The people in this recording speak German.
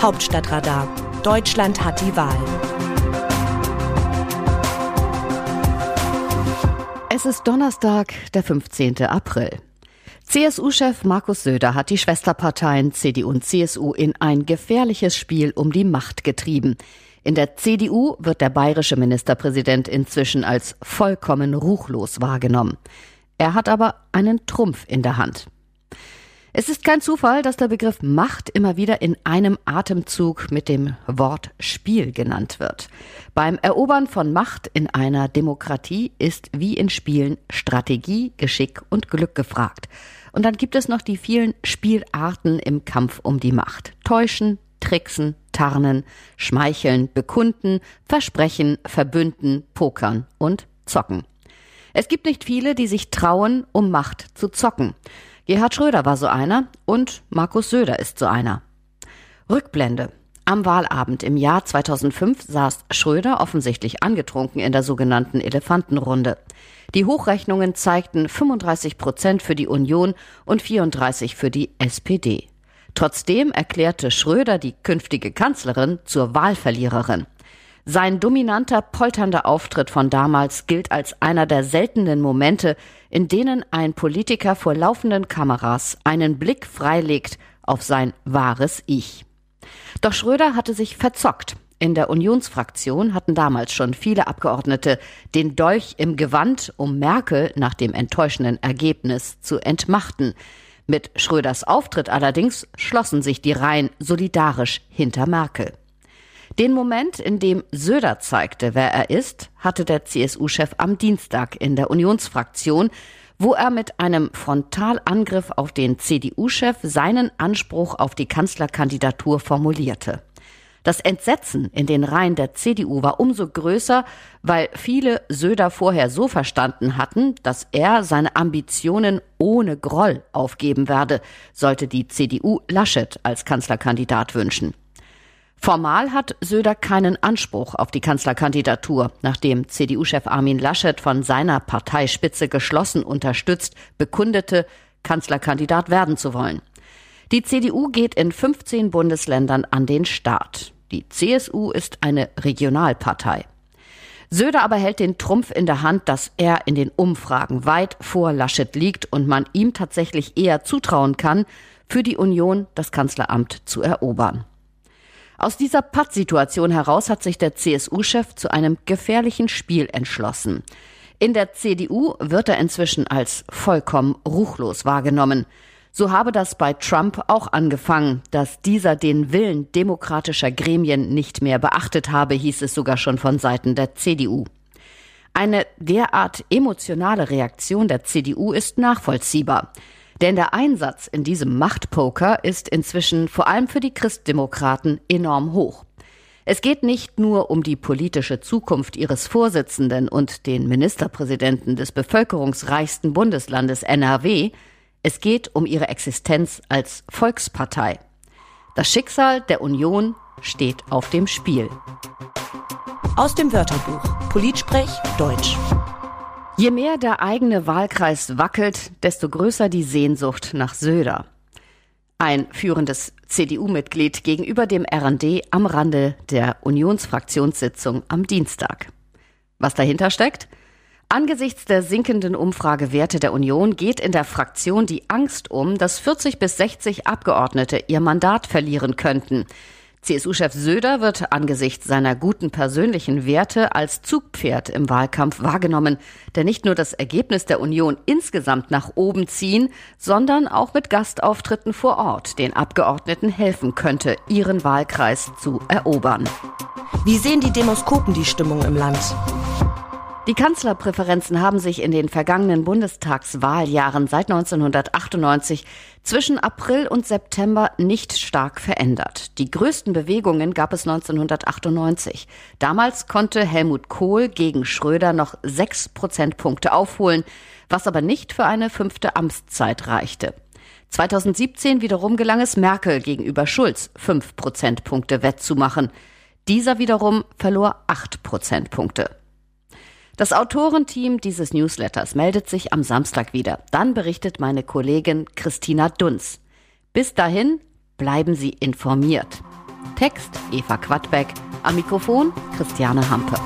Hauptstadtradar. Deutschland hat die Wahl. Es ist Donnerstag, der 15. April. CSU-Chef Markus Söder hat die Schwesterparteien CDU und CSU in ein gefährliches Spiel um die Macht getrieben. In der CDU wird der bayerische Ministerpräsident inzwischen als vollkommen ruchlos wahrgenommen. Er hat aber einen Trumpf in der Hand. Es ist kein Zufall, dass der Begriff Macht immer wieder in einem Atemzug mit dem Wort Spiel genannt wird. Beim Erobern von Macht in einer Demokratie ist wie in Spielen Strategie, Geschick und Glück gefragt. Und dann gibt es noch die vielen Spielarten im Kampf um die Macht. Täuschen, tricksen, tarnen, schmeicheln, bekunden, versprechen, verbünden, pokern und zocken. Es gibt nicht viele, die sich trauen, um Macht zu zocken. Gerhard Schröder war so einer und Markus Söder ist so einer. Rückblende. Am Wahlabend im Jahr 2005 saß Schröder offensichtlich angetrunken in der sogenannten Elefantenrunde. Die Hochrechnungen zeigten 35 Prozent für die Union und 34 für die SPD. Trotzdem erklärte Schröder die künftige Kanzlerin zur Wahlverliererin. Sein dominanter, polternder Auftritt von damals gilt als einer der seltenen Momente, in denen ein Politiker vor laufenden Kameras einen Blick freilegt auf sein wahres Ich. Doch Schröder hatte sich verzockt. In der Unionsfraktion hatten damals schon viele Abgeordnete den Dolch im Gewand, um Merkel nach dem enttäuschenden Ergebnis zu entmachten. Mit Schröders Auftritt allerdings schlossen sich die Reihen solidarisch hinter Merkel. Den Moment, in dem Söder zeigte, wer er ist, hatte der CSU-Chef am Dienstag in der Unionsfraktion, wo er mit einem Frontalangriff auf den CDU-Chef seinen Anspruch auf die Kanzlerkandidatur formulierte. Das Entsetzen in den Reihen der CDU war umso größer, weil viele Söder vorher so verstanden hatten, dass er seine Ambitionen ohne Groll aufgeben werde, sollte die CDU Laschet als Kanzlerkandidat wünschen. Formal hat Söder keinen Anspruch auf die Kanzlerkandidatur, nachdem CDU-Chef Armin Laschet von seiner Parteispitze geschlossen unterstützt bekundete, Kanzlerkandidat werden zu wollen. Die CDU geht in 15 Bundesländern an den Start. Die CSU ist eine Regionalpartei. Söder aber hält den Trumpf in der Hand, dass er in den Umfragen weit vor Laschet liegt und man ihm tatsächlich eher zutrauen kann, für die Union das Kanzleramt zu erobern. Aus dieser Pattsituation heraus hat sich der CSU-Chef zu einem gefährlichen Spiel entschlossen. In der CDU wird er inzwischen als vollkommen ruchlos wahrgenommen. So habe das bei Trump auch angefangen, dass dieser den Willen demokratischer Gremien nicht mehr beachtet habe, hieß es sogar schon von Seiten der CDU. Eine derart emotionale Reaktion der CDU ist nachvollziehbar. Denn der Einsatz in diesem Machtpoker ist inzwischen vor allem für die Christdemokraten enorm hoch. Es geht nicht nur um die politische Zukunft ihres Vorsitzenden und den Ministerpräsidenten des bevölkerungsreichsten Bundeslandes NRW, es geht um ihre Existenz als Volkspartei. Das Schicksal der Union steht auf dem Spiel. Aus dem Wörterbuch Politsprech Deutsch. Je mehr der eigene Wahlkreis wackelt, desto größer die Sehnsucht nach Söder. Ein führendes CDU-Mitglied gegenüber dem RND am Rande der Unionsfraktionssitzung am Dienstag. Was dahinter steckt? Angesichts der sinkenden Umfragewerte der Union geht in der Fraktion die Angst um, dass 40 bis 60 Abgeordnete ihr Mandat verlieren könnten. CSU-Chef Söder wird angesichts seiner guten persönlichen Werte als Zugpferd im Wahlkampf wahrgenommen, der nicht nur das Ergebnis der Union insgesamt nach oben ziehen, sondern auch mit Gastauftritten vor Ort den Abgeordneten helfen könnte, ihren Wahlkreis zu erobern. Wie sehen die Demoskopen die Stimmung im Land? Die Kanzlerpräferenzen haben sich in den vergangenen Bundestagswahljahren seit 1998 zwischen April und September nicht stark verändert. Die größten Bewegungen gab es 1998. Damals konnte Helmut Kohl gegen Schröder noch sechs Prozentpunkte aufholen, was aber nicht für eine fünfte Amtszeit reichte. 2017 wiederum gelang es Merkel gegenüber Schulz fünf Prozentpunkte wettzumachen. Dieser wiederum verlor acht Prozentpunkte. Das Autorenteam dieses Newsletters meldet sich am Samstag wieder. Dann berichtet meine Kollegin Christina Dunz. Bis dahin bleiben Sie informiert. Text Eva Quadbeck, am Mikrofon Christiane Hampe.